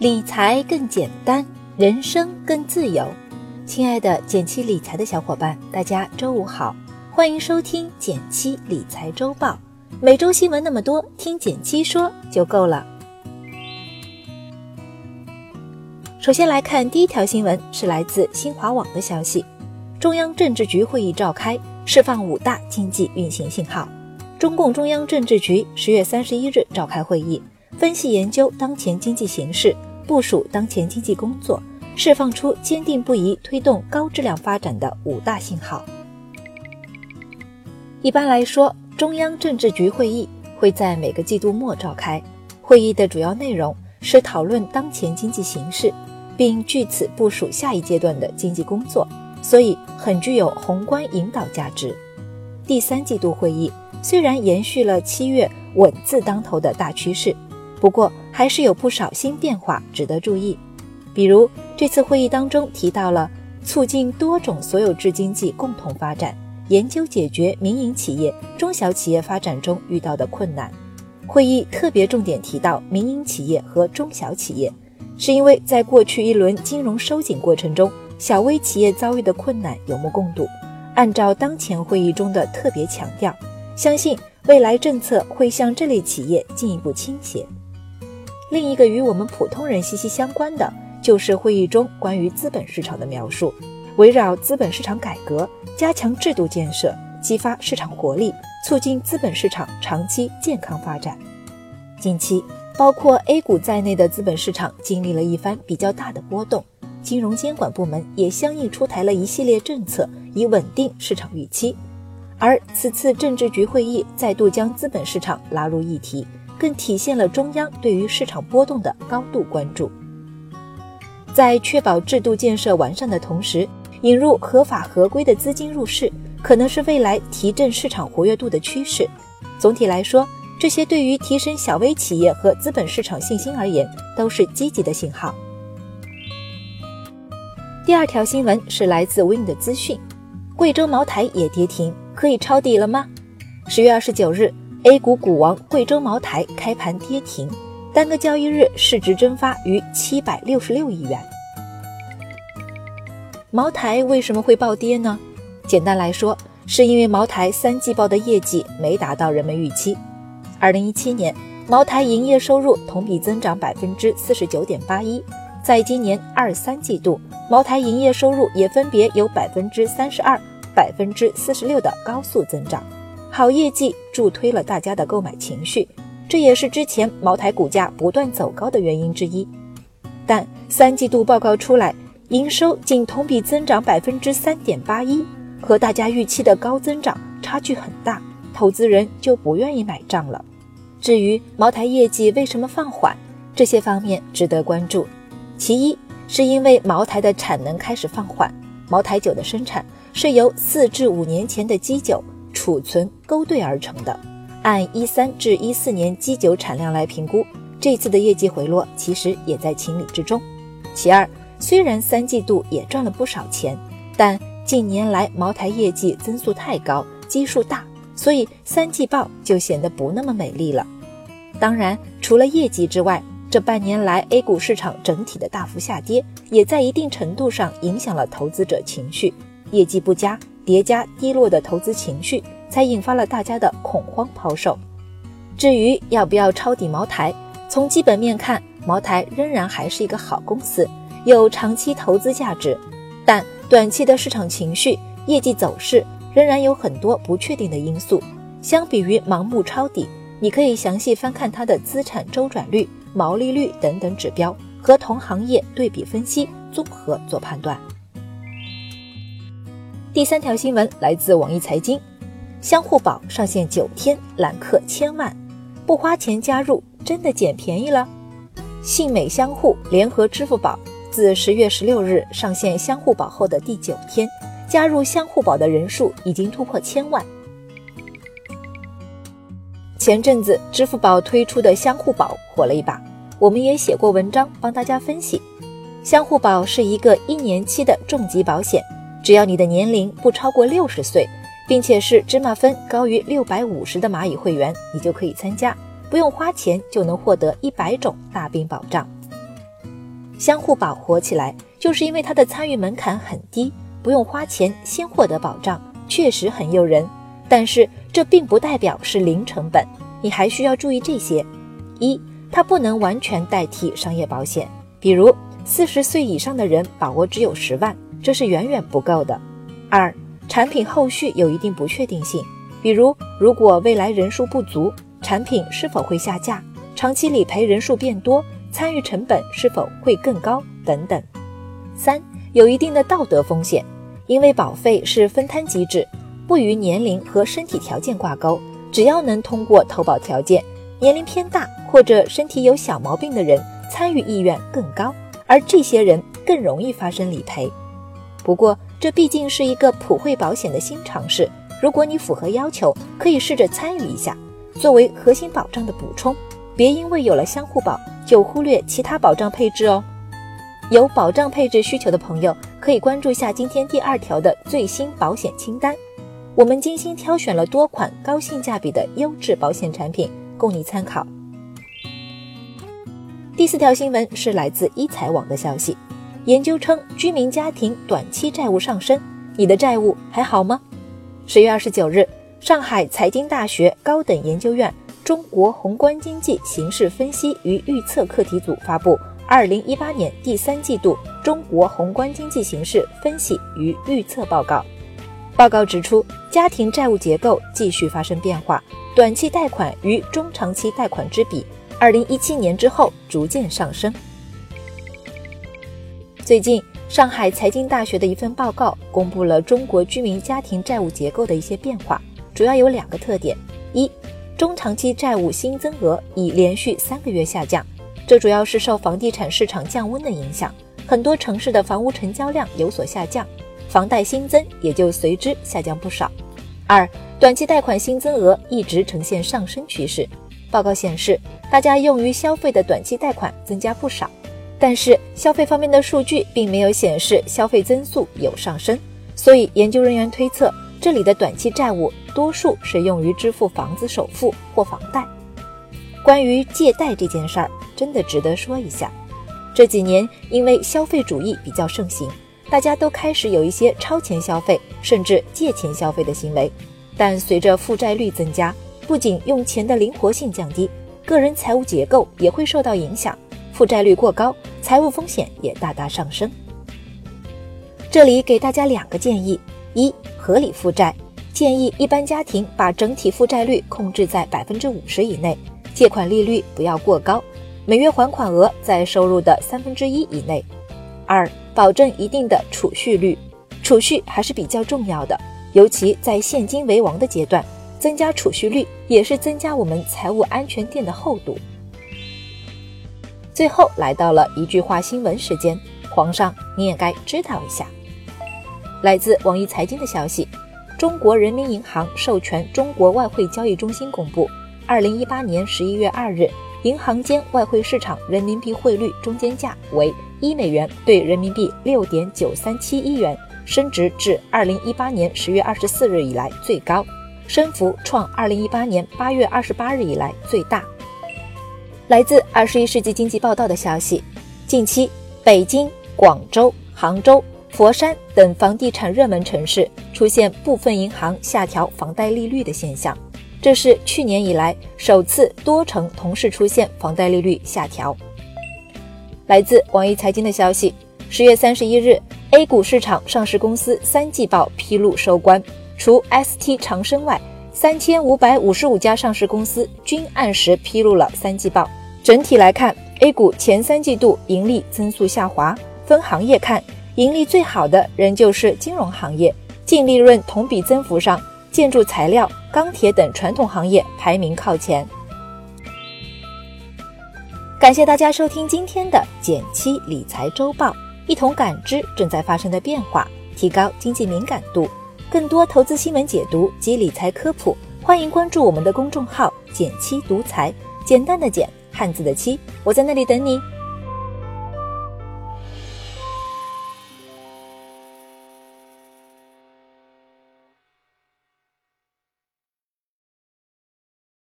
理财更简单，人生更自由。亲爱的减七理财的小伙伴，大家周五好，欢迎收听减七理财周报。每周新闻那么多，听减七说就够了。首先来看第一条新闻，是来自新华网的消息：中央政治局会议召开，释放五大经济运行信号。中共中央政治局十月三十一日召开会议，分析研究当前经济形势。部署当前经济工作，释放出坚定不移推动高质量发展的五大信号。一般来说，中央政治局会议会在每个季度末召开，会议的主要内容是讨论当前经济形势，并据此部署下一阶段的经济工作，所以很具有宏观引导价值。第三季度会议虽然延续了七月“稳”字当头的大趋势。不过，还是有不少新变化值得注意。比如，这次会议当中提到了促进多种所有制经济共同发展，研究解决民营企业、中小企业发展中遇到的困难。会议特别重点提到民营企业和中小企业，是因为在过去一轮金融收紧过程中，小微企业遭遇的困难有目共睹。按照当前会议中的特别强调，相信未来政策会向这类企业进一步倾斜。另一个与我们普通人息息相关的，就是会议中关于资本市场的描述，围绕资本市场改革、加强制度建设、激发市场活力、促进资本市场长期健康发展。近期，包括 A 股在内的资本市场经历了一番比较大的波动，金融监管部门也相应出台了一系列政策，以稳定市场预期。而此次政治局会议再度将资本市场拉入议题。更体现了中央对于市场波动的高度关注。在确保制度建设完善的同时，引入合法合规的资金入市，可能是未来提振市场活跃度的趋势。总体来说，这些对于提升小微企业和资本市场信心而言，都是积极的信号。第二条新闻是来自 Win 的资讯：贵州茅台也跌停，可以抄底了吗？十月二十九日。A 股股王贵州茅台开盘跌停，单个交易日市值蒸发逾七百六十六亿元。茅台为什么会暴跌呢？简单来说，是因为茅台三季报的业绩没达到人们预期。二零一七年，茅台营业收入同比增长百分之四十九点八一，在今年二三季度，茅台营业收入也分别有百分之三十二、百分之四十六的高速增长。好业绩助推了大家的购买情绪，这也是之前茅台股价不断走高的原因之一。但三季度报告出来，营收仅同比增长百分之三点八一，和大家预期的高增长差距很大，投资人就不愿意买账了。至于茅台业绩为什么放缓，这些方面值得关注。其一是因为茅台的产能开始放缓，茅台酒的生产是由四至五年前的基酒。储存勾兑而成的，按一三至一四年基酒产量来评估，这次的业绩回落其实也在情理之中。其二，虽然三季度也赚了不少钱，但近年来茅台业绩增速太高，基数大，所以三季报就显得不那么美丽了。当然，除了业绩之外，这半年来 A 股市场整体的大幅下跌，也在一定程度上影响了投资者情绪，业绩不佳。叠加低落的投资情绪，才引发了大家的恐慌抛售。至于要不要抄底茅台，从基本面看，茅台仍然还是一个好公司，有长期投资价值。但短期的市场情绪、业绩走势仍然有很多不确定的因素。相比于盲目抄底，你可以详细翻看它的资产周转率、毛利率等等指标，和同行业对比分析，综合做判断。第三条新闻来自网易财经，相互宝上线九天揽客千万，不花钱加入真的捡便宜了。信美相互联合支付宝自十月十六日上线相互宝后的第九天，加入相互宝的人数已经突破千万。前阵子支付宝推出的相互宝火了一把，我们也写过文章帮大家分析。相互宝是一个一年期的重疾保险。只要你的年龄不超过六十岁，并且是芝麻分高于六百五十的蚂蚁会员，你就可以参加，不用花钱就能获得一百种大病保障。相互保火起来，就是因为它的参与门槛很低，不用花钱先获得保障，确实很诱人。但是这并不代表是零成本，你还需要注意这些：一，它不能完全代替商业保险，比如四十岁以上的人保额只有十万，这是远远不够的；二，产品后续有一定不确定性，比如如果未来人数不足，产品是否会下架，长期理赔人数变多。参与成本是否会更高？等等。三，有一定的道德风险，因为保费是分摊机制，不与年龄和身体条件挂钩。只要能通过投保条件，年龄偏大或者身体有小毛病的人参与意愿更高，而这些人更容易发生理赔。不过，这毕竟是一个普惠保险的新尝试，如果你符合要求，可以试着参与一下，作为核心保障的补充。别因为有了相互保。就忽略其他保障配置哦。有保障配置需求的朋友，可以关注下今天第二条的最新保险清单。我们精心挑选了多款高性价比的优质保险产品，供你参考。第四条新闻是来自一财网的消息，研究称居民家庭短期债务上升，你的债务还好吗？十月二十九日，上海财经大学高等研究院。中国宏观经济形势分析与预测课题组发布《二零一八年第三季度中国宏观经济形势分析与预测报告》。报告指出，家庭债务结构继续发生变化，短期贷款与中长期贷款之比，二零一七年之后逐渐上升。最近，上海财经大学的一份报告公布了中国居民家庭债务结构的一些变化，主要有两个特点：一。中长期债务新增额已连续三个月下降，这主要是受房地产市场降温的影响，很多城市的房屋成交量有所下降，房贷新增也就随之下降不少。二，短期贷款新增额一直呈现上升趋势。报告显示，大家用于消费的短期贷款增加不少，但是消费方面的数据并没有显示消费增速有上升，所以研究人员推测。这里的短期债务多数是用于支付房子首付或房贷。关于借贷这件事儿，真的值得说一下。这几年因为消费主义比较盛行，大家都开始有一些超前消费，甚至借钱消费的行为。但随着负债率增加，不仅用钱的灵活性降低，个人财务结构也会受到影响。负债率过高，财务风险也大大上升。这里给大家两个建议：一。合理负债建议一般家庭把整体负债率控制在百分之五十以内，借款利率不要过高，每月还款额在收入的三分之一以内。二，保证一定的储蓄率，储蓄还是比较重要的，尤其在现金为王的阶段，增加储蓄率也是增加我们财务安全垫的厚度。最后来到了一句话新闻时间，皇上你也该知道一下。来自网易财经的消息，中国人民银行授权中国外汇交易中心公布，二零一八年十一月二日，银行间外汇市场人民币汇率中间价为一美元兑人民币六点九三七一元，升值至二零一八年十月二十四日以来最高，升幅创二零一八年八月二十八日以来最大。来自二十一世纪经济报道的消息，近期北京、广州、杭州。佛山等房地产热门城市出现部分银行下调房贷利率的现象，这是去年以来首次多城同时出现房贷利率下调。来自网易财经的消息，十月三十一日，A 股市场上市公司三季报披露收官，除 ST 长生外，三千五百五十五家上市公司均按时披露了三季报。整体来看，A 股前三季度盈利增速下滑，分行业看。盈利最好的仍旧是金融行业，净利润同比增幅上，建筑材料、钢铁等传统行业排名靠前。感谢大家收听今天的减七理财周报，一同感知正在发生的变化，提高经济敏感度。更多投资新闻解读及理财科普，欢迎关注我们的公众号“减七独裁，简单的简，汉字的七，我在那里等你。